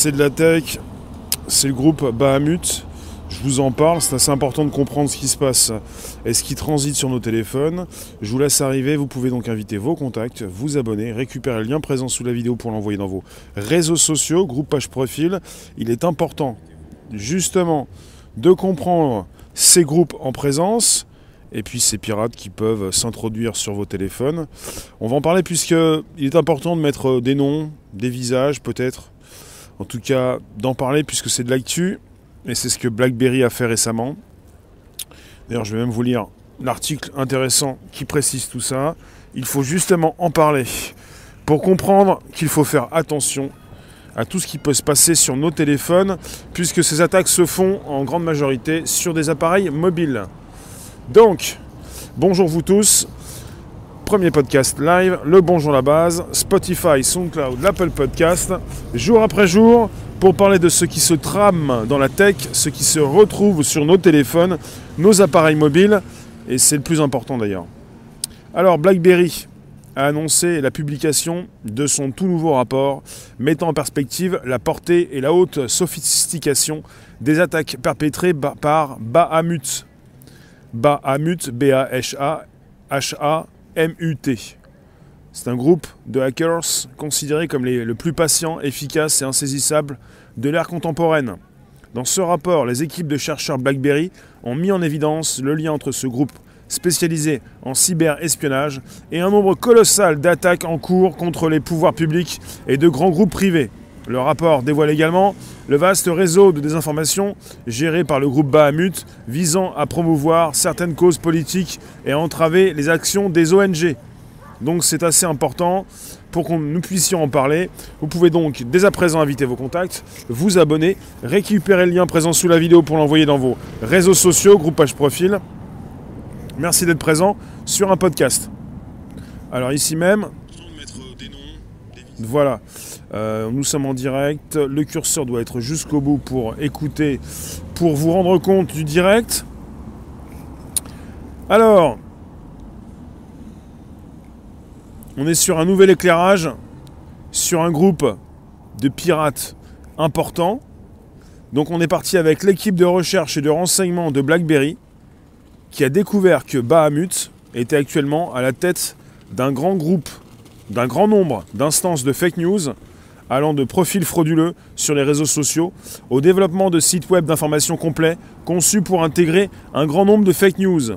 c'est de la tech, c'est le groupe Bahamut. Je vous en parle, c'est assez important de comprendre ce qui se passe et ce qui transite sur nos téléphones. Je vous laisse arriver, vous pouvez donc inviter vos contacts, vous abonner, récupérer le lien présent sous la vidéo pour l'envoyer dans vos réseaux sociaux, groupe page profil. Il est important justement de comprendre ces groupes en présence et puis ces pirates qui peuvent s'introduire sur vos téléphones. On va en parler puisqu'il est important de mettre des noms, des visages peut-être, en tout cas d'en parler puisque c'est de l'actu et c'est ce que BlackBerry a fait récemment. D'ailleurs, je vais même vous lire l'article intéressant qui précise tout ça. Il faut justement en parler pour comprendre qu'il faut faire attention à tout ce qui peut se passer sur nos téléphones, puisque ces attaques se font en grande majorité sur des appareils mobiles. Donc, bonjour vous tous. Premier podcast live, le bonjour la base, Spotify, SoundCloud, l'Apple Podcast, jour après jour, pour parler de ce qui se trame dans la tech, ce qui se retrouve sur nos téléphones, nos appareils mobiles, et c'est le plus important d'ailleurs. Alors BlackBerry a annoncé la publication de son tout nouveau rapport mettant en perspective la portée et la haute sophistication des attaques perpétrées par Bahamut. Bahamut, B-A-H-A-H-A-M-U-T. C'est un groupe de hackers considérés comme le plus patient, efficace et insaisissable de l'ère contemporaine. Dans ce rapport, les équipes de chercheurs BlackBerry ont mis en évidence le lien entre ce groupe spécialisé en cyberespionnage et un nombre colossal d'attaques en cours contre les pouvoirs publics et de grands groupes privés. Le rapport dévoile également le vaste réseau de désinformation géré par le groupe Bahamut visant à promouvoir certaines causes politiques et à entraver les actions des ONG. Donc c'est assez important pour que nous puissions en parler. Vous pouvez donc dès à présent inviter vos contacts, vous abonner, récupérer le lien présent sous la vidéo pour l'envoyer dans vos réseaux sociaux, groupe page profil. Merci d'être présent sur un podcast. Alors ici même, voilà, euh, nous sommes en direct. Le curseur doit être jusqu'au bout pour écouter, pour vous rendre compte du direct. Alors, on est sur un nouvel éclairage, sur un groupe de pirates importants. Donc on est parti avec l'équipe de recherche et de renseignement de BlackBerry qui a découvert que Bahamut était actuellement à la tête d'un grand groupe, d'un grand nombre d'instances de fake news allant de profils frauduleux sur les réseaux sociaux au développement de sites web d'information complets conçus pour intégrer un grand nombre de fake news.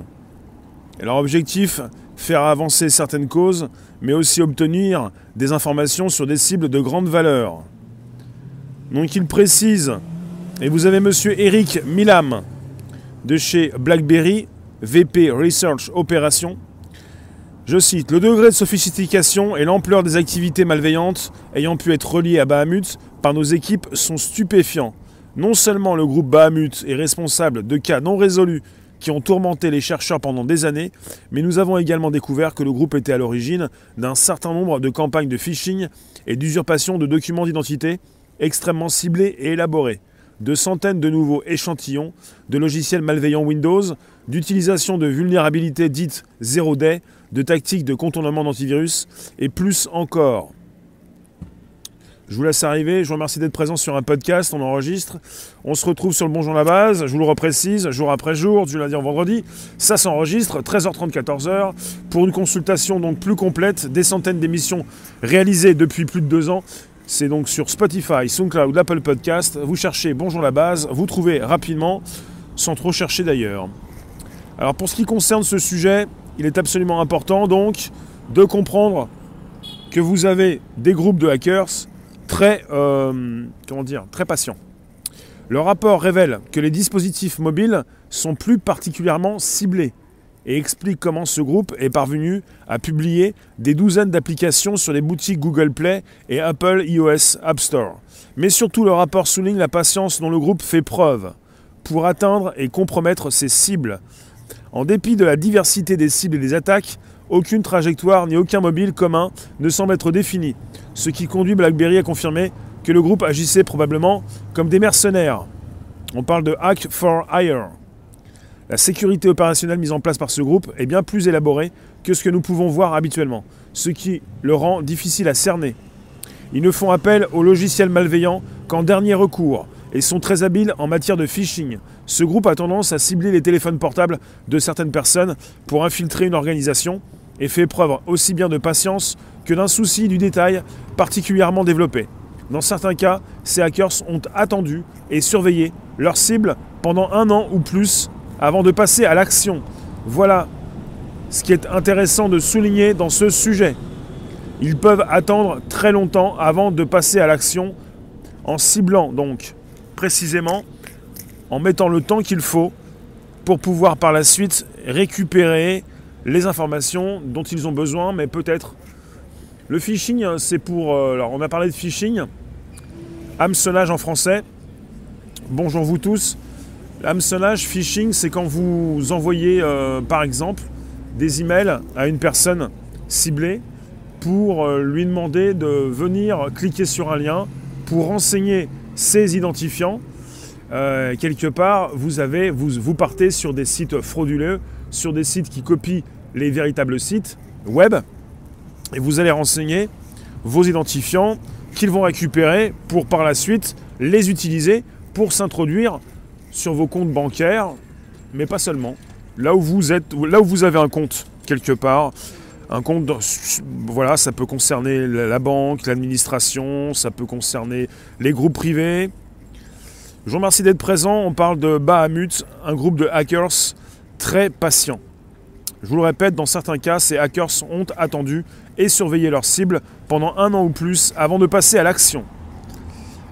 Et leur objectif, faire avancer certaines causes, mais aussi obtenir des informations sur des cibles de grande valeur. Donc il précise, et vous avez monsieur Eric Milam de chez BlackBerry VP Research Opération. Je cite, le degré de sophistication et l'ampleur des activités malveillantes ayant pu être reliées à Bahamut par nos équipes sont stupéfiants. Non seulement le groupe Bahamut est responsable de cas non résolus qui ont tourmenté les chercheurs pendant des années, mais nous avons également découvert que le groupe était à l'origine d'un certain nombre de campagnes de phishing et d'usurpation de documents d'identité extrêmement ciblés et élaborés de centaines de nouveaux échantillons de logiciels malveillants Windows, d'utilisation de vulnérabilités dites 0-day, de tactiques de contournement d'antivirus et plus encore. Je vous laisse arriver, je vous remercie d'être présent sur un podcast, on enregistre. On se retrouve sur le Bonjour la base, je vous le reprécise, jour après jour, du lundi au vendredi. Ça s'enregistre, 13h30, 14h, pour une consultation donc plus complète, des centaines d'émissions réalisées depuis plus de deux ans c'est donc sur Spotify, SoundCloud, Apple Podcast. Vous cherchez Bonjour la base, vous trouvez rapidement, sans trop chercher d'ailleurs. Alors pour ce qui concerne ce sujet, il est absolument important donc de comprendre que vous avez des groupes de hackers très, euh, comment dire, très patients. Le rapport révèle que les dispositifs mobiles sont plus particulièrement ciblés et explique comment ce groupe est parvenu à publier des douzaines d'applications sur les boutiques Google Play et Apple iOS App Store. Mais surtout, le rapport souligne la patience dont le groupe fait preuve pour atteindre et compromettre ses cibles. En dépit de la diversité des cibles et des attaques, aucune trajectoire ni aucun mobile commun ne semble être défini, ce qui conduit BlackBerry à confirmer que le groupe agissait probablement comme des mercenaires. On parle de hack for hire. La sécurité opérationnelle mise en place par ce groupe est bien plus élaborée que ce que nous pouvons voir habituellement, ce qui le rend difficile à cerner. Ils ne font appel aux logiciels malveillants qu'en dernier recours et sont très habiles en matière de phishing. Ce groupe a tendance à cibler les téléphones portables de certaines personnes pour infiltrer une organisation et fait preuve aussi bien de patience que d'un souci du détail particulièrement développé. Dans certains cas, ces hackers ont attendu et surveillé leur cible pendant un an ou plus avant de passer à l'action. Voilà ce qui est intéressant de souligner dans ce sujet. Ils peuvent attendre très longtemps avant de passer à l'action en ciblant donc précisément, en mettant le temps qu'il faut pour pouvoir par la suite récupérer les informations dont ils ont besoin, mais peut-être. Le phishing, c'est pour... Euh, alors on a parlé de phishing, hameçonnage en français. Bonjour vous tous. Hameçonnage, phishing, c'est quand vous envoyez euh, par exemple des emails à une personne ciblée pour euh, lui demander de venir cliquer sur un lien pour renseigner ses identifiants. Euh, quelque part, vous, avez, vous, partez sur des sites frauduleux, sur des sites qui copient les véritables sites web, et vous allez renseigner vos identifiants qu'ils vont récupérer pour par la suite les utiliser pour s'introduire sur vos comptes bancaires, mais pas seulement. Là où vous êtes, là où vous avez un compte quelque part, un compte, voilà, ça peut concerner la banque, l'administration, ça peut concerner les groupes privés. Je vous remercie d'être présent. On parle de Bahamut, un groupe de hackers très patient. Je vous le répète, dans certains cas, ces hackers ont attendu et surveillé leur cible pendant un an ou plus avant de passer à l'action.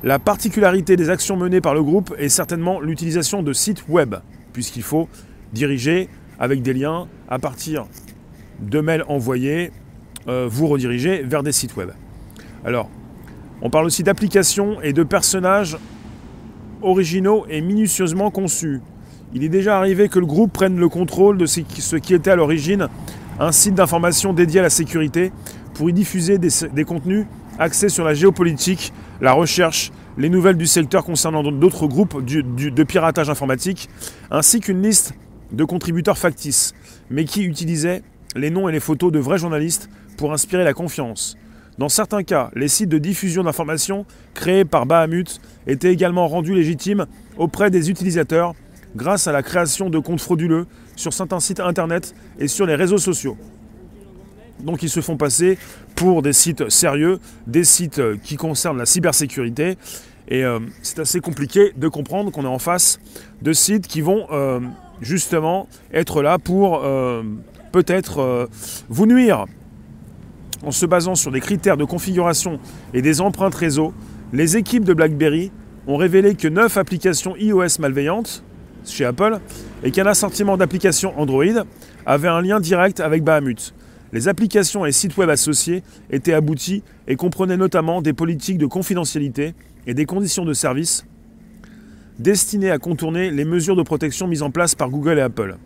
La particularité des actions menées par le groupe est certainement l'utilisation de sites web, puisqu'il faut diriger avec des liens à partir de mails envoyés, euh, vous rediriger vers des sites web. Alors, on parle aussi d'applications et de personnages originaux et minutieusement conçus. Il est déjà arrivé que le groupe prenne le contrôle de ce qui était à l'origine un site d'information dédié à la sécurité pour y diffuser des, contenus axés sur la géopolitique, la recherche, les nouvelles du secteur concernant d'autres groupes de piratage informatique, ainsi qu'une liste de contributeurs factices, mais qui utilisaient les noms et les photos de vrais journalistes pour inspirer la confiance. Dans certains cas, les sites de diffusion d'informations créés par Bahamut étaient également rendus légitimes auprès des utilisateurs grâce à la création de comptes frauduleux sur certains sites internet et sur les réseaux sociaux. Donc ils se font passer pour des sites sérieux, des sites qui concernent la cybersécurité. Et euh, c'est assez compliqué de comprendre qu'on est en face de sites qui vont euh, justement être là pour euh, peut-être vous nuire. En se basant sur des critères de configuration et des empreintes réseau, les équipes de BlackBerry ont révélé que 9 applications iOS malveillantes chez Apple et qu'un assortiment d'applications Android avait un lien direct avec Bahamut. Les applications et sites web associés étaient aboutis et comprenaient notamment des politiques de confidentialité et des conditions de service destinées à contourner les mesures de protection mises en place par Google et Apple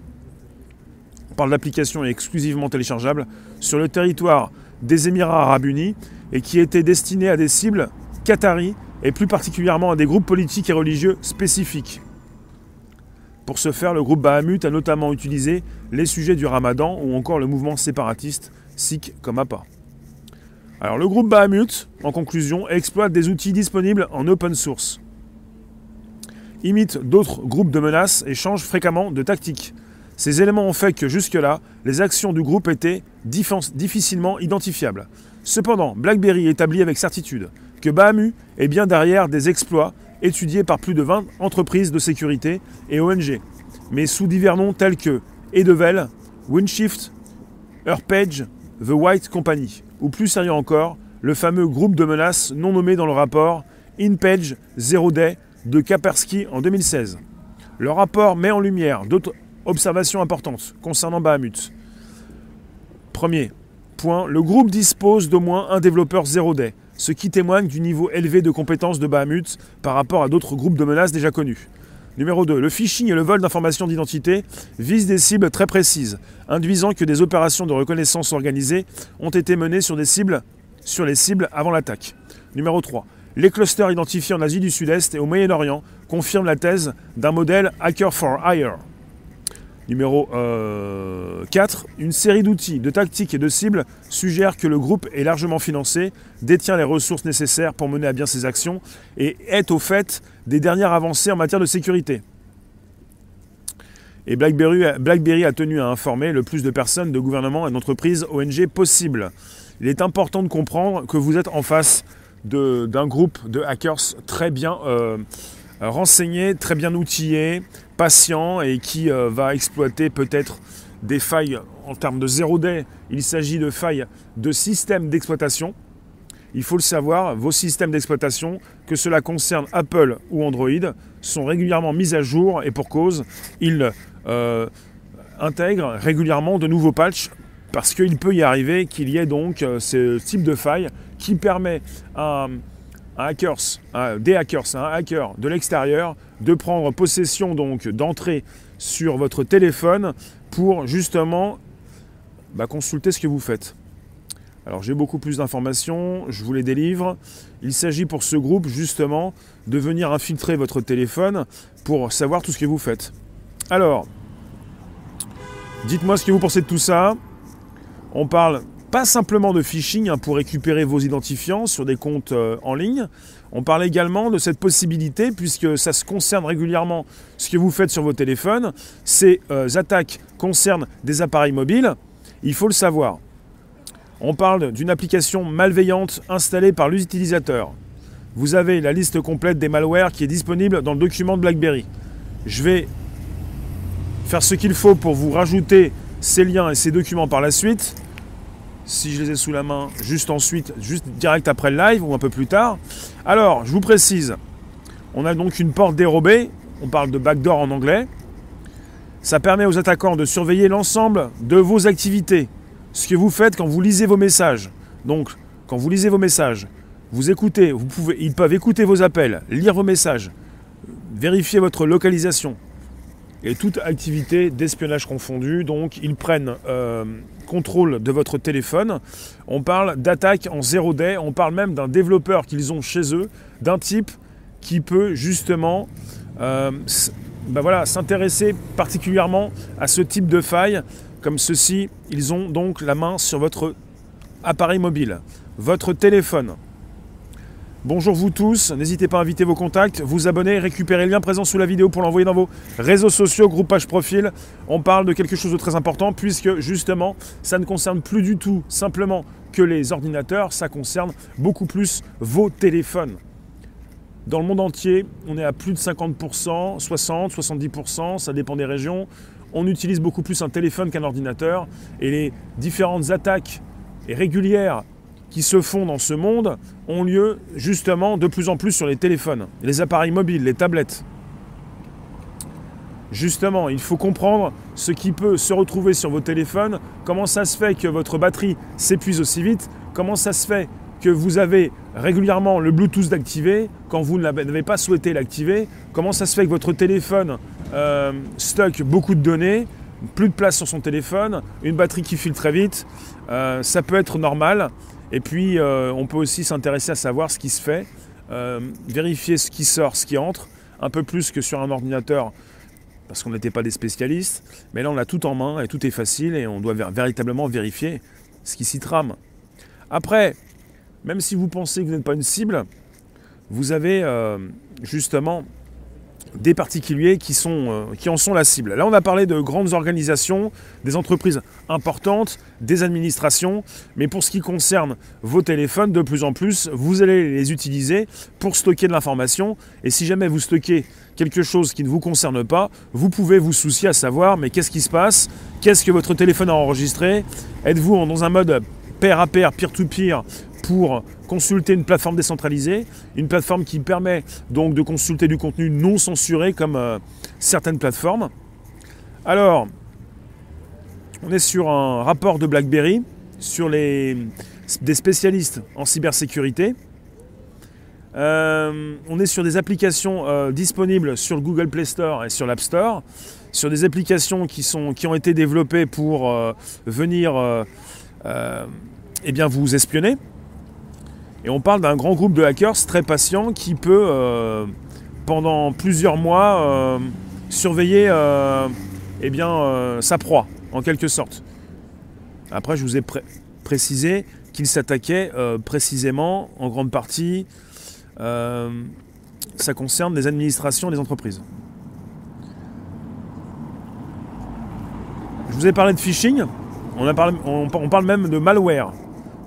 parle d'applications exclusivement téléchargeables sur le territoire des Émirats arabes unis et qui étaient destinées à des cibles qataris et plus particulièrement à des groupes politiques et religieux spécifiques. Pour ce faire, le groupe Bahamut a notamment utilisé les sujets du ramadan ou encore le mouvement séparatiste sikh comme APA. Alors le groupe Bahamut, en conclusion, exploite des outils disponibles en open source, imite d'autres groupes de menaces et change fréquemment de tactique. Ces éléments ont fait que jusque-là, les actions du groupe étaient difficilement identifiables. Cependant, BlackBerry établit avec certitude que Bahamu est bien derrière des exploits étudiés par plus de 20 entreprises de sécurité et ONG, mais sous divers noms tels que Edevel, Windshift, Earpage, The White Company, ou plus sérieux encore, le fameux groupe de menaces non nommé dans le rapport InPage Zero Day de Kaspersky en 2016. Le rapport met en lumière d'autres Observation importante concernant Bahamut. Premier point, le groupe dispose d'au moins un développeur zéro day, ce qui témoigne du niveau élevé de compétences de Bahamut par rapport à d'autres groupes de menaces déjà connus. Numéro 2. Le phishing et le vol d'informations d'identité visent des cibles très précises, induisant que des opérations de reconnaissance organisées ont été menées sur, des cibles, sur les cibles avant l'attaque. Numéro 3. Les clusters identifiés en Asie du Sud-Est et au Moyen-Orient confirment la thèse d'un modèle Hacker for Hire. Numéro 4, une série d'outils, de tactiques et de cibles suggère que le groupe est largement financé, détient les ressources nécessaires pour mener à bien ses actions et est au fait des dernières avancées en matière de sécurité. Et BlackBerry, a tenu à informer le plus de personnes, de gouvernements et d'entreprises ONG possible. Il est important de comprendre que vous êtes en face d'un groupe de hackers très bien euh, renseigné, très bien outillé, patient et qui euh, va exploiter peut-être des failles en termes de zéro day. Il s'agit de failles de systèmes d'exploitation. Il faut le savoir, vos systèmes d'exploitation, que cela concerne Apple ou Android, sont régulièrement mis à jour et pour cause, ils euh, intègrent régulièrement de nouveaux patchs parce qu'il peut y arriver qu'il y ait donc euh, ce type de faille qui permet à hackers, des hackers, un hacker de l'extérieur, de prendre possession donc d'entrer sur votre téléphone pour justement bah, consulter ce que vous faites. Alors j'ai beaucoup plus d'informations, je vous les délivre. Il s'agit pour ce groupe justement de venir infiltrer votre téléphone pour savoir tout ce que vous faites. Alors, dites-moi ce que vous pensez de tout ça. On parle pas simplement de phishing hein, pour récupérer vos identifiants sur des comptes euh, en ligne. On parle également de cette possibilité, puisque ça se concerne régulièrement ce que vous faites sur vos téléphones. Ces euh, attaques concernent des appareils mobiles. Il faut le savoir. On parle d'une application malveillante installée par l'utilisateur. Vous avez la liste complète des malwares qui est disponible dans le document de BlackBerry. Je vais faire ce qu'il faut pour vous rajouter ces liens et ces documents par la suite si je les ai sous la main, juste ensuite, juste direct après le live ou un peu plus tard. Alors, je vous précise, on a donc une porte dérobée, on parle de backdoor en anglais. Ça permet aux attaquants de surveiller l'ensemble de vos activités, ce que vous faites quand vous lisez vos messages. Donc, quand vous lisez vos messages, vous écoutez, vous pouvez, ils peuvent écouter vos appels, lire vos messages, vérifier votre localisation, et toute activité d'espionnage confondue. Donc ils prennent euh, contrôle de votre téléphone. On parle d'attaque en zéro day, on parle même d'un développeur qu'ils ont chez eux, d'un type qui peut justement euh, voilà, s'intéresser particulièrement à ce type de faille. Comme ceci, ils ont donc la main sur votre appareil mobile, votre téléphone. Bonjour vous tous, n'hésitez pas à inviter vos contacts, vous abonner, récupérer le lien présent sous la vidéo pour l'envoyer dans vos réseaux sociaux, groupe page profil. On parle de quelque chose de très important puisque justement ça ne concerne plus du tout simplement que les ordinateurs, ça concerne beaucoup plus vos téléphones. Dans le monde entier, on est à plus de 50%, 60, 70%, ça dépend des régions. On utilise beaucoup plus un téléphone qu'un ordinateur et les différentes attaques régulières qui se font dans ce monde ont lieu justement de plus en plus sur les téléphones, les appareils mobiles, les tablettes. Justement, il faut comprendre ce qui peut se retrouver sur vos téléphones, comment ça se fait que votre batterie s'épuise aussi vite, comment ça se fait que vous avez régulièrement le Bluetooth d'activer quand vous n'avez pas souhaité l'activer, comment ça se fait que votre téléphone euh, stocke beaucoup de données, plus de place sur son téléphone, une batterie qui file très vite, euh, ça peut être normal. Et puis, euh, on peut aussi s'intéresser à savoir ce qui se fait, euh, vérifier ce qui sort, ce qui entre, un peu plus que sur un ordinateur, parce qu'on n'était pas des spécialistes. Mais là, on a tout en main et tout est facile et on doit véritablement vérifier ce qui s'y trame. Après, même si vous pensez que vous n'êtes pas une cible, vous avez euh, justement des particuliers qui, sont, euh, qui en sont la cible. Là, on a parlé de grandes organisations, des entreprises importantes, des administrations, mais pour ce qui concerne vos téléphones, de plus en plus, vous allez les utiliser pour stocker de l'information. Et si jamais vous stockez quelque chose qui ne vous concerne pas, vous pouvez vous soucier à savoir, mais qu'est-ce qui se passe? Qu'est-ce que votre téléphone a enregistré? Êtes-vous dans un mode pair à pair, peer-to-peer, pour consulter une plateforme décentralisée, une plateforme qui permet donc de consulter du contenu non censuré comme euh, certaines plateformes. Alors, on est sur un rapport de BlackBerry sur les, des spécialistes en cybersécurité. Euh, on est sur des applications euh, disponibles sur le Google Play Store et sur l'App Store, sur des applications qui, sont, qui ont été développées pour venir eh bien, vous espionner. Et on parle d'un grand groupe de hackers très patient qui peut, euh, pendant plusieurs mois, euh, surveiller euh, eh sa proie, en quelque sorte. Après, je vous ai précisé qu'il s'attaquait précisément, en grande partie, ça concerne les administrations des entreprises. Je vous ai parlé de phishing, on, parle même de malware.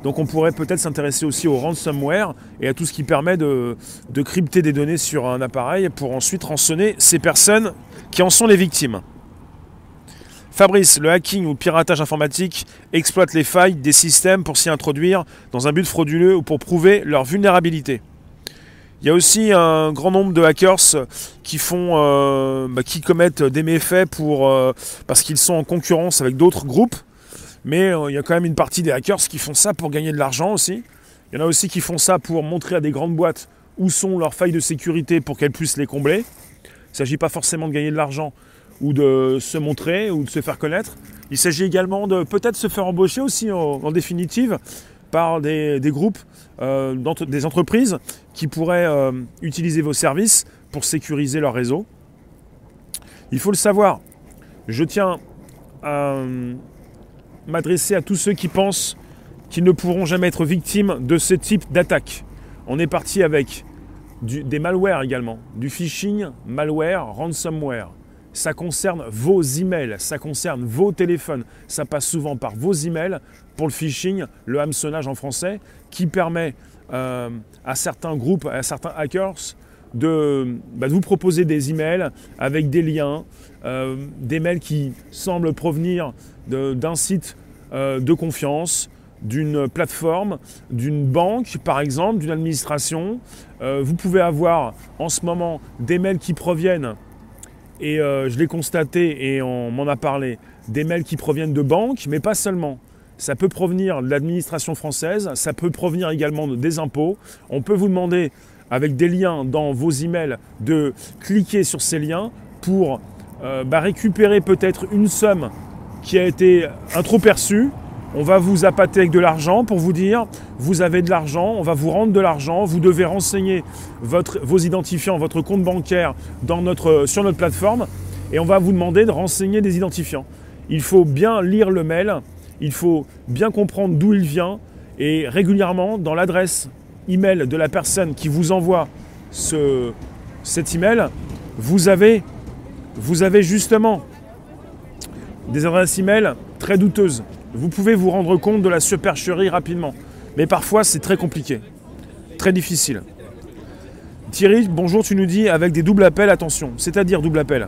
Donc on pourrait peut-être s'intéresser aussi au ransomware et à tout ce qui permet de, crypter des données sur un appareil pour ensuite rançonner ces personnes qui en sont les victimes. Fabrice, le hacking ou piratage informatique exploite les failles des systèmes pour s'y introduire dans un but frauduleux ou pour prouver leur vulnérabilité. Il y a aussi un grand nombre de hackers qui font, euh, bah, qui commettent des méfaits euh, parce qu'ils sont en concurrence avec d'autres groupes. Mais euh, il y a quand même une partie des hackers qui font ça pour gagner de l'argent aussi. Il y en a aussi qui font ça pour montrer à des grandes boîtes où sont leurs failles de sécurité pour qu'elles puissent les combler. Il ne s'agit pas forcément de gagner de l'argent ou de se montrer ou de se faire connaître. Il s'agit également de peut-être se faire embaucher aussi en définitive par des, groupes, euh, des entreprises qui pourraient euh, utiliser vos services pour sécuriser leur réseau. Il faut le savoir. Je tiens à m'adresser à tous ceux qui pensent qu'ils ne pourront jamais être victimes de ce type d'attaque. On est parti avec des malwares également, du phishing, malware, ransomware. Ça concerne vos emails, ça concerne vos téléphones, ça passe souvent par vos emails pour le phishing, le hameçonnage en français, qui permet euh, à certains groupes, à certains hackers de, bah, vous proposer des emails avec des liens, euh, des mails qui semblent provenir d'un site euh, de confiance, d'une plateforme, d'une banque par exemple, d'une administration. vous pouvez avoir en ce moment des mails qui proviennent et je l'ai constaté et on m'en a parlé, des mails qui proviennent de banques, mais pas seulement. Ça peut provenir de l'administration française, ça peut provenir également des impôts. On peut vous demander, avec des liens dans vos emails, de cliquer sur ces liens pour euh, bah, récupérer peut-être une somme qui a été un trop perçue. On va vous appâter avec de l'argent pour vous dire vous avez de l'argent, on va vous rendre de l'argent, vous devez renseigner votre, vos identifiants, votre compte bancaire dans notre, sur notre plateforme et on va vous demander de renseigner des identifiants. Il faut bien lire le mail, il faut bien comprendre d'où il vient et régulièrement dans l'adresse email de la personne qui vous envoie ce, cet email, vous avez, vous avez justement des adresses email très douteuses. Vous pouvez vous rendre compte de la supercherie rapidement. Mais parfois c'est très compliqué, très difficile. Thierry, bonjour, tu nous dis avec des doubles appels, attention. C'est-à-dire double appel.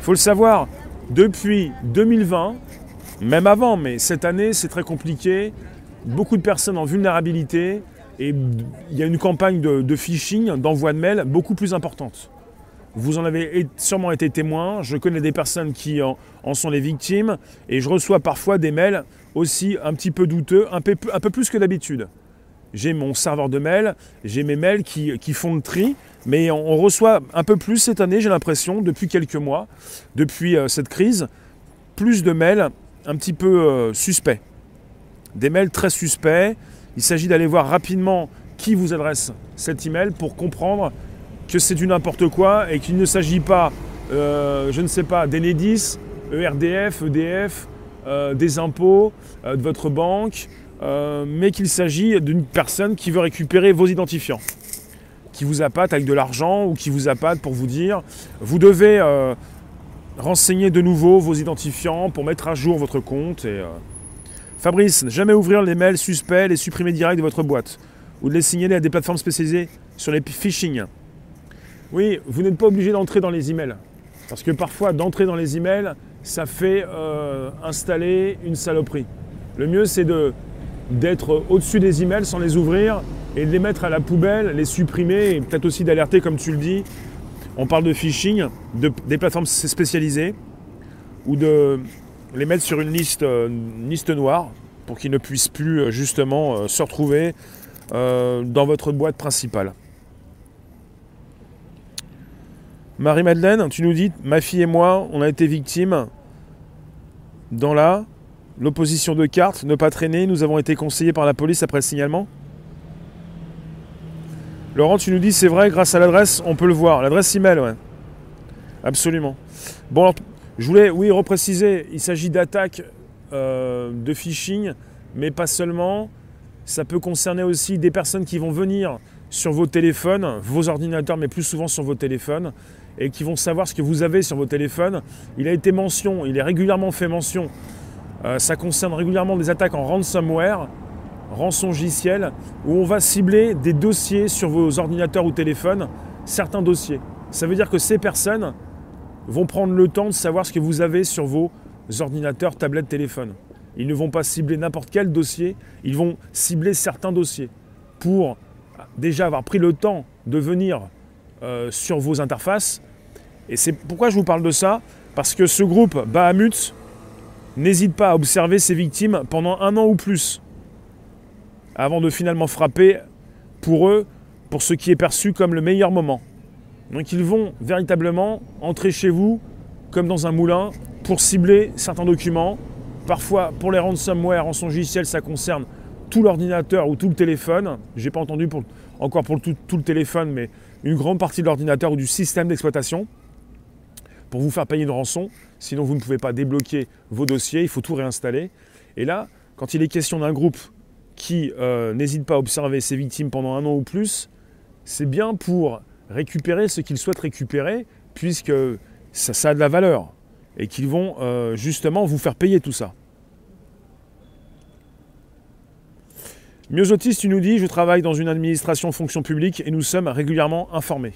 Il faut le savoir, depuis 2020, même avant, mais cette année, c'est très compliqué. Beaucoup de personnes en vulnérabilité et il y a une campagne de, phishing, d'envoi de mails beaucoup plus importante. Vous en avez sûrement été témoin. Je connais des personnes qui en, sont les victimes et je reçois parfois des mails aussi un petit peu douteux, un peu, plus que d'habitude. J'ai mon serveur de mails, j'ai mes mails qui, font le tri, mais on, reçoit un peu plus cette année, j'ai l'impression, depuis quelques mois, depuis euh, cette crise, plus de mails un petit peu euh, suspect. Des mails très suspects. Il s'agit d'aller voir rapidement qui vous adresse cet email pour comprendre que c'est du n'importe quoi et qu'il ne s'agit pas, euh, je ne sais pas, d'Enedis, ERDF, EDF, euh, des impôts, de votre banque, mais qu'il s'agit d'une personne qui veut récupérer vos identifiants, qui vous appâte avec de l'argent ou qui vous appâte pour vous dire, vous devez Renseignez de nouveau vos identifiants pour mettre à jour votre compte. Euh, Fabrice, jamais ouvrir les mails suspects, les supprimer direct de votre boîte ou de les signaler à des plateformes spécialisées sur les phishing. Oui, vous n'êtes pas obligé d'entrer dans les emails. Parce que parfois, d'entrer dans les emails, ça fait euh, installer une saloperie. Le mieux, c'est de, d'être au-dessus des emails sans les ouvrir et de les mettre à la poubelle, les supprimer et peut-être aussi d'alerter, comme tu le dis, on parle de phishing, de, des plateformes spécialisées, ou de les mettre sur une liste, euh, liste noire pour qu'ils ne puissent plus euh, justement euh, se retrouver dans votre boîte principale. Marie-Madeleine, tu nous dis, ma fille et moi, on a été victimes dans la l'opposition de cartes, ne pas traîner, nous avons été conseillés par la police après le signalement Laurent, tu nous dis, c'est vrai, grâce à l'adresse, on peut le voir. L'adresse email, ouais. Absolument. Bon, alors, je voulais, oui, repréciser, il s'agit d'attaques euh, de phishing, mais pas seulement. Ça peut concerner aussi des personnes qui vont venir sur vos téléphones, vos ordinateurs, mais plus souvent sur vos téléphones, et qui vont savoir ce que vous avez sur vos téléphones. Il a été mention, il est régulièrement fait mention. Euh, ça concerne régulièrement des attaques en ransomware, rançongiciel, où on va cibler des dossiers sur vos ordinateurs ou téléphones, certains dossiers. Ça veut dire que ces personnes vont prendre le temps de savoir ce que vous avez sur vos ordinateurs, tablettes, téléphones. Ils ne vont pas cibler n'importe quel dossier, ils vont cibler certains dossiers pour déjà avoir pris le temps de venir euh, sur vos interfaces. Et c'est pourquoi je vous parle de ça, parce que ce groupe Bahamut n'hésite pas à observer ses victimes pendant un an ou plus, avant de finalement frapper pour eux, pour ce qui est perçu comme le meilleur moment. Donc ils vont véritablement entrer chez vous comme dans un moulin pour cibler certains documents. Parfois, pour les ransomware en son logiciel, ça concerne tout l'ordinateur ou tout le téléphone. Je n'ai pas entendu encore pour tout, tout, le téléphone, mais une grande partie de l'ordinateur ou du système d'exploitation pour vous faire payer une rançon. Sinon, vous ne pouvez pas débloquer vos dossiers, il faut tout réinstaller. Et là, quand il est question d'un groupe qui euh, n'hésite pas à observer ses victimes pendant un an ou plus, c'est bien pour récupérer ce qu'ils souhaitent récupérer, puisque ça, a de la valeur, et qu'ils vont euh, justement vous faire payer tout ça. Myosotis, tu nous dis, je travaille dans une administration fonction publique et nous sommes régulièrement informés.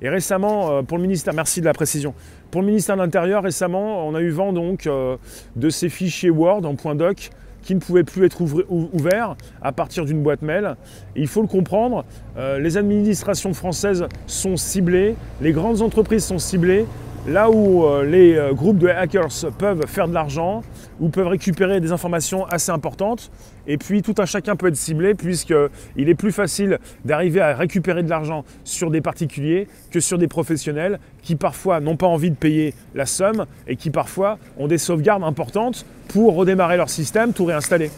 Et récemment, euh, pour le ministère, merci de la précision, pour le ministère de l'Intérieur, récemment, on a eu vent donc euh, de ces fichiers Word en .doc qui ne pouvaient plus être ouverts à partir d'une boîte mail. il faut le comprendre, euh, les administrations françaises sont ciblées, les grandes entreprises sont ciblées, là où euh, les euh, groupes de hackers peuvent faire de l'argent ou peuvent récupérer des informations assez importantes. Et puis tout un chacun peut être ciblé puisqu'il est plus facile d'arriver à récupérer de l'argent sur des particuliers que sur des professionnels qui parfois n'ont pas envie de payer la somme et qui parfois ont des sauvegardes importantes pour redémarrer leur système, tout réinstaller.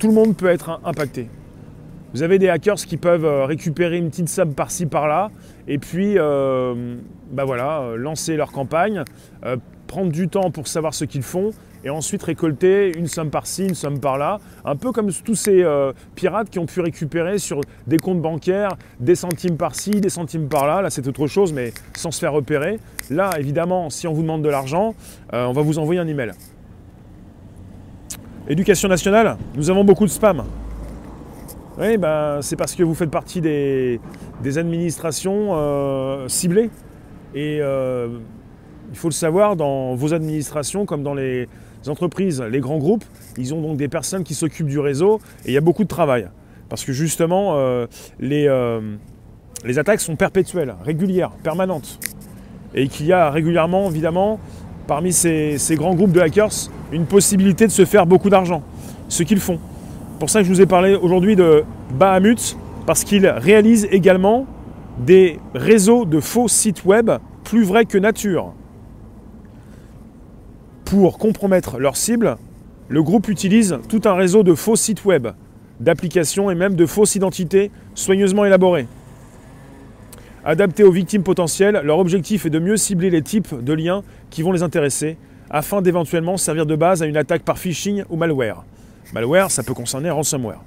Tout le monde peut être impacté. Vous avez des hackers qui peuvent euh, récupérer une petite somme par-ci par-là et puis euh, bah voilà, euh, lancer leur campagne, prendre du temps pour savoir ce qu'ils font et ensuite récolter une somme par-ci, une somme par-là, un peu comme tous ces pirates qui ont pu récupérer sur des comptes bancaires des centimes par-ci, des centimes par-là. Là, c'est autre chose, mais sans se faire repérer. Là, évidemment, si on vous demande de l'argent, on va vous envoyer un email. Éducation nationale, nous avons beaucoup de spam. Oui, ben, c'est parce que vous faites partie des, administrations euh, ciblées. Et euh, il faut le savoir, dans vos administrations, comme dans les entreprises, les grands groupes, ils ont donc des personnes qui s'occupent du réseau et il y a beaucoup de travail. Parce que justement, euh, les, les attaques sont perpétuelles, régulières, permanentes. Et qu'il y a régulièrement, évidemment, parmi ces, ces grands groupes de hackers, une possibilité de se faire beaucoup d'argent. Ce qu'ils font pour ça que je vous ai parlé aujourd'hui de Bahamut, parce qu'il réalise également des réseaux de faux sites web plus vrais que nature. Pour compromettre leur cible, le groupe utilise tout un réseau de faux sites web, d'applications et même de fausses identités soigneusement élaborées. Adaptés aux victimes potentielles, leur objectif est de mieux cibler les types de liens qui vont les intéresser, afin d'éventuellement servir de base à une attaque par phishing ou malware. Malware, ça peut concerner ransomware.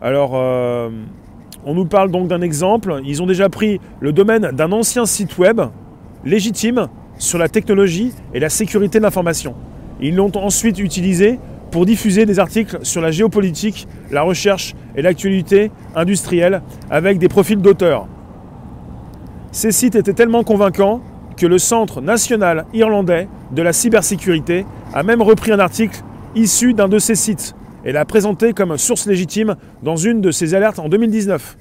Alors, euh, on nous parle donc d'un exemple. Ils ont déjà pris le domaine d'un ancien site web légitime sur la technologie et la sécurité de l'information. Ils l'ont ensuite utilisé pour diffuser des articles sur la géopolitique, la recherche et l'actualité industrielle avec des profils d'auteurs. Ces sites étaient tellement convaincants que le Centre national irlandais de la cybersécurité a même repris un article issu d'un de ces sites et l'a présenté comme source légitime dans une de ses alertes en 2019.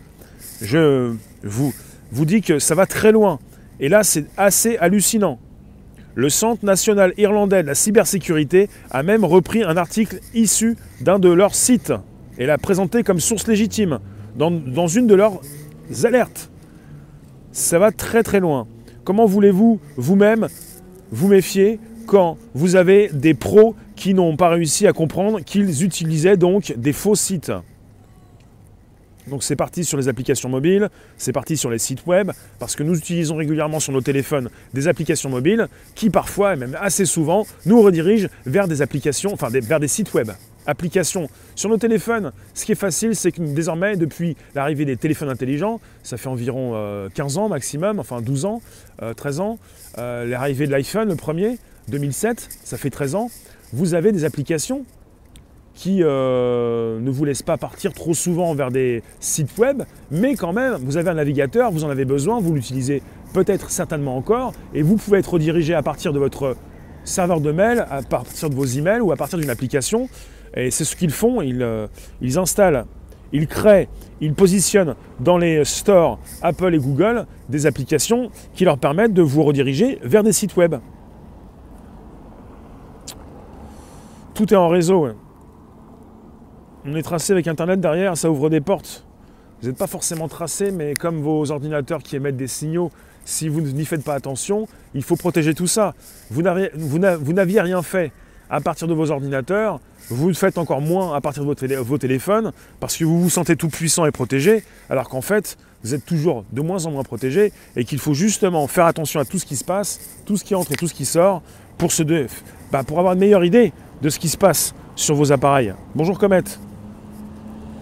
Je vous, dis que ça va très loin. Et là, c'est assez hallucinant. Le Centre national irlandais de la cybersécurité a même repris un article issu d'un de leurs sites et l'a présenté comme source légitime dans, dans une de leurs alertes. Ça va très très loin. Comment voulez-vous vous-même vous méfier quand vous avez des pros qui n'ont pas réussi à comprendre qu'ils utilisaient donc des faux sites. Donc c'est parti sur les applications mobiles, c'est parti sur les sites web, parce que nous utilisons régulièrement sur nos téléphones des applications mobiles qui parfois, et même assez souvent, nous redirigent vers des applications, enfin vers des sites web. Applications sur nos téléphones, ce qui est facile, c'est que désormais, depuis l'arrivée des téléphones intelligents, ça fait environ 15 euh, ans maximum, enfin 12 ans, 13 euh, ans, euh, l'arrivée de l'iPhone, le premier, 2007, ça fait 13 ans, vous avez des applications qui euh, ne vous laisse pas partir trop souvent vers des sites web, mais quand même, vous avez un navigateur, vous en avez besoin, vous l'utilisez peut-être certainement encore, et vous pouvez être redirigé à partir de votre serveur de mail, à partir de vos emails ou à partir d'une application. Et c'est ce qu'ils font, ils, euh, ils installent, ils créent, ils positionnent dans les stores Apple et Google des applications qui leur permettent de vous rediriger vers des sites web. Tout est en réseau. On est tracé avec Internet derrière, ça ouvre des portes. Vous n'êtes pas forcément tracé, mais comme vos ordinateurs qui émettent des signaux, si vous n'y faites pas attention, il faut protéger tout ça. Vous n'aviez rien fait à partir de vos ordinateurs, vous le faites encore moins à partir de vos, téléphones, parce que vous vous sentez tout puissant et protégé, alors qu'en fait, vous êtes toujours de moins en moins protégé, et qu'il faut justement faire attention à tout ce qui se passe, tout ce qui entre et tout ce qui sort, pour, se bah, pour avoir une meilleure idée de ce qui se passe sur vos appareils. Bonjour Comet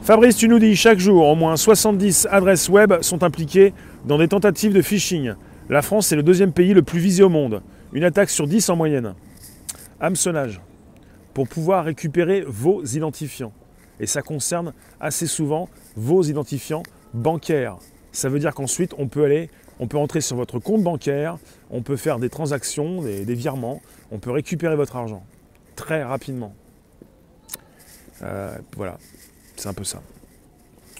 Fabrice, tu nous dis chaque jour, au moins 70 adresses web sont impliquées dans des tentatives de phishing. La France est le deuxième pays le plus visé au monde. Une attaque sur 10 en moyenne. Hameçonnage. Pour pouvoir récupérer vos identifiants. Et ça concerne assez souvent vos identifiants bancaires. Ça veut dire qu'ensuite, on peut aller, on peut entrer sur votre compte bancaire, on peut faire des transactions, des virements, on peut récupérer votre argent très rapidement. Euh, voilà, c'est un peu ça.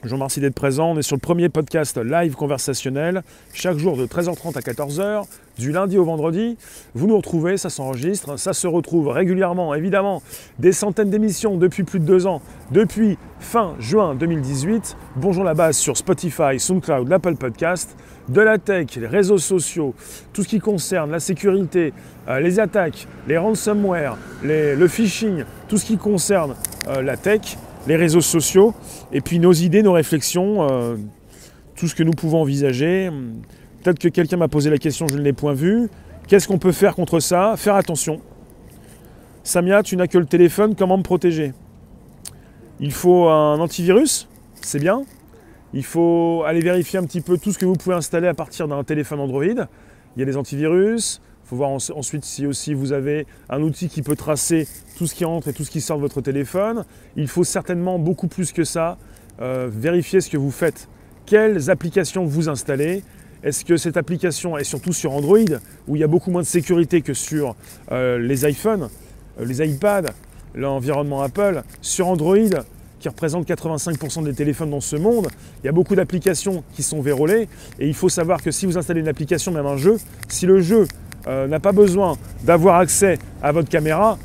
Je vous remercie d'être présent. On est sur le premier podcast live conversationnel, chaque jour de 13h30 à 14h, du lundi au vendredi. Vous nous retrouvez, ça s'enregistre, ça se retrouve régulièrement, évidemment, des centaines d'émissions depuis plus de deux ans, depuis fin juin 2018. Bonjour la base sur Spotify, SoundCloud, l'Apple Podcast, de la tech, les réseaux sociaux, tout ce qui concerne la sécurité, euh, les attaques, les ransomware, le phishing, tout ce qui concerne euh, la tech les réseaux sociaux, et puis nos idées, nos réflexions, euh, tout ce que nous pouvons envisager. Peut-être que quelqu'un m'a posé la question, je ne l'ai point vu. Qu'est-ce qu'on peut faire contre ça? Faire attention. Samia, tu n'as que le téléphone, comment me protéger? Il faut un antivirus, c'est bien. Il faut aller vérifier un petit peu tout ce que vous pouvez installer à partir d'un téléphone Android. Il y a des antivirus, il faut voir ensuite si aussi vous avez un outil qui peut tracer tout ce qui entre et tout ce qui sort de votre téléphone. Il faut certainement beaucoup plus que ça euh, vérifier ce que vous faites. Quelles applications vous installez? Est-ce que cette application est surtout sur Android, où il y a beaucoup moins de sécurité que sur euh, les iPhones, euh, les iPads, l'environnement Apple? Sur Android, qui représente 85% des téléphones dans ce monde, il y a beaucoup d'applications qui sont verrouillées. Et il faut savoir que si vous installez une application, même un jeu, si le jeu euh, n'a pas besoin d'avoir accès à votre caméra,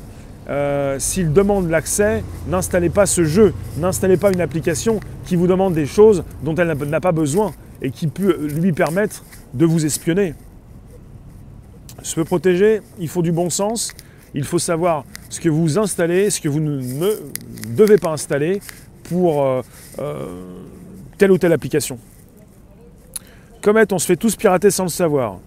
euh, s'il demande l'accès, n'installez pas ce jeu, n'installez pas une application qui vous demande des choses dont elle n'a pas besoin et qui peut lui permettre de vous espionner. Se protéger, il faut du bon sens, il faut savoir ce que vous installez, ce que vous ne devez pas installer pour euh, telle ou telle application. Comet, on se fait tous pirater sans le savoir.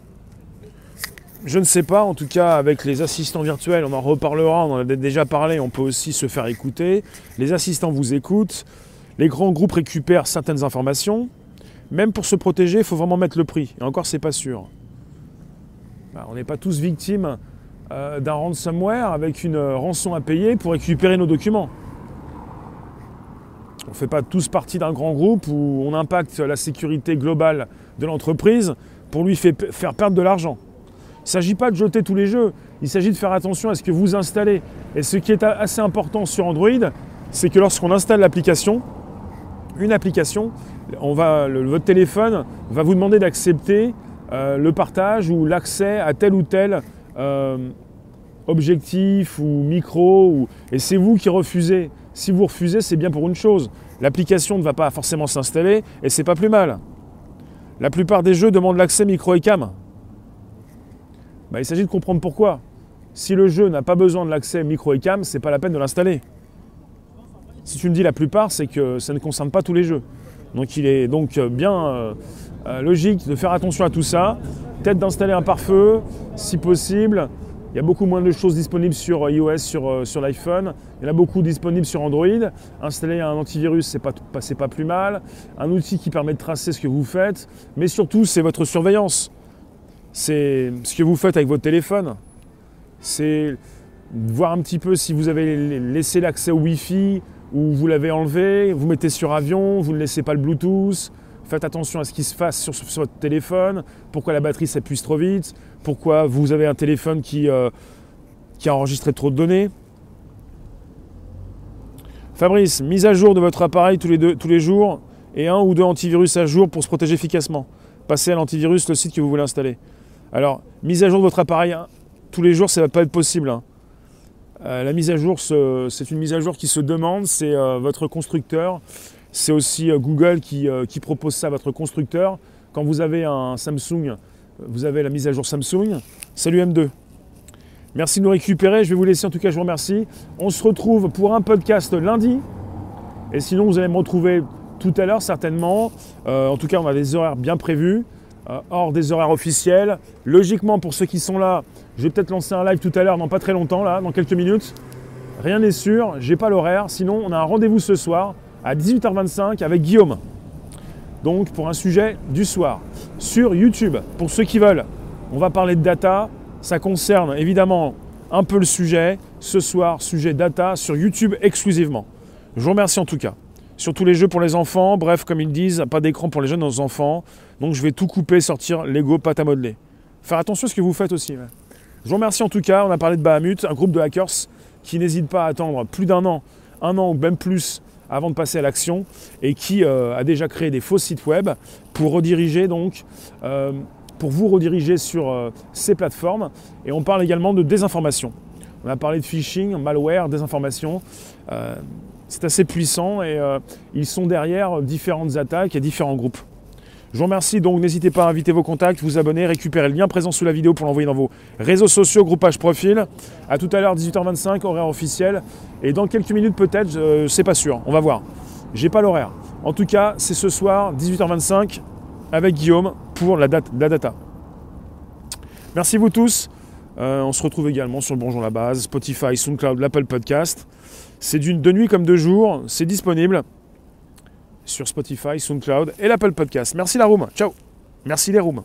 Je ne sais pas, en tout cas avec les assistants virtuels, on en reparlera, on en a déjà parlé, on peut aussi se faire écouter. Les assistants vous écoutent, les grands groupes récupèrent certaines informations. Même pour se protéger, il faut vraiment mettre le prix. Et encore, c'est pas sûr. Bah, on n'est pas tous victimes euh, d'un ransomware avec une rançon à payer pour récupérer nos documents. On ne fait pas tous partie d'un grand groupe où on impacte la sécurité globale de l'entreprise pour lui faire perdre de l'argent. Il ne s'agit pas de jeter tous les jeux, il s'agit de faire attention à ce que vous installez. Et ce qui est assez important sur Android, c'est que lorsqu'on installe l'application, une application, on va, votre téléphone va vous demander d'accepter euh, le partage ou l'accès à tel ou tel euh, objectif ou micro. et c'est vous qui refusez. Si vous refusez, c'est bien pour une chose. L'application ne va pas forcément s'installer et c'est pas plus mal. La plupart des jeux demandent l'accès micro et cam. Bah, il s'agit de comprendre pourquoi. Si le jeu n'a pas besoin de l'accès micro et cam, c'est pas la peine de l'installer. Si tu me dis la plupart, c'est que ça ne concerne pas tous les jeux. Donc il est donc bien logique de faire attention à tout ça. Peut-être d'installer un pare-feu, si possible. Il y a beaucoup moins de choses disponibles sur iOS, sur, sur l'iPhone. Il y en a beaucoup disponibles sur Android. Installer un antivirus, c'est pas, pas plus mal. Un outil qui permet de tracer ce que vous faites. Mais surtout, c'est votre surveillance. C'est ce que vous faites avec votre téléphone. C'est voir un petit peu si vous avez laissé l'accès au Wi-Fi ou vous l'avez enlevé, vous mettez sur avion, vous ne laissez pas le Bluetooth, faites attention à ce qui se passe sur, votre téléphone, pourquoi la batterie s'épuise trop vite, pourquoi vous avez un téléphone qui, euh, qui a enregistré trop de données? Fabrice, mise à jour de votre appareil tous les, tous les jours et un ou deux antivirus à jour pour se protéger efficacement. Passez à l'antivirus, le site que vous voulez installer. Alors, mise à jour de votre appareil hein, tous les jours, ça ne va pas être possible. Hein. Euh, la mise à jour, c'est une mise à jour qui se demande, c'est euh, votre constructeur. C'est aussi euh, Google qui, propose ça à votre constructeur. Quand vous avez un Samsung, vous avez la mise à jour Samsung. Salut M2. Merci de nous récupérer. Je vais vous laisser en tout cas, je vous remercie. On se retrouve pour un podcast lundi. Et sinon, vous allez me retrouver tout à l'heure certainement. en tout cas, on a des horaires bien prévus. Euh, hors des horaires officiels. Logiquement, pour ceux qui sont là, je vais peut-être lancer un live tout à l'heure, dans pas très longtemps, là, dans quelques minutes. Rien n'est sûr, j'ai pas l'horaire. Sinon, on a un rendez-vous ce soir à 18h25 avec Guillaume. Donc, pour un sujet du soir. Sur YouTube, pour ceux qui veulent, on va parler de data. Ça concerne évidemment un peu le sujet. Ce soir, sujet data sur YouTube exclusivement. Je vous remercie en tout cas sur tous les jeux pour les enfants. Bref, comme ils disent, pas d'écran pour les jeunes enfants. Donc je vais tout couper, sortir Lego pâte à modeler. Faire attention à ce que vous faites aussi. Je vous remercie en tout cas. On a parlé de Bahamut, un groupe de hackers qui n'hésite pas à attendre plus d'un an, un an ou même plus avant de passer à l'action et qui euh, a déjà créé des faux sites web pour rediriger donc euh, pour vous rediriger sur euh, ces plateformes. Et on parle également de désinformation. On a parlé de phishing, malware, désinformation c'est assez puissant et ils sont derrière différentes attaques et différents groupes. Je vous remercie donc, n'hésitez pas à inviter vos contacts, vous abonner, récupérer le lien présent sous la vidéo pour l'envoyer dans vos réseaux sociaux, groupage profil. A tout à l'heure, 18h25, horaire officiel. Et dans quelques minutes peut-être, c'est pas sûr, on va voir. J'ai pas l'horaire. En tout cas, c'est ce soir, 18h25, avec Guillaume pour la data. Merci vous tous. Euh, on se retrouve également sur le Bonjour la base, Spotify, SoundCloud, l'Apple Podcast. C'est de nuit comme de jour. C'est disponible sur Spotify, SoundCloud et l'Apple Podcast. Merci la room. Ciao. Merci les rooms.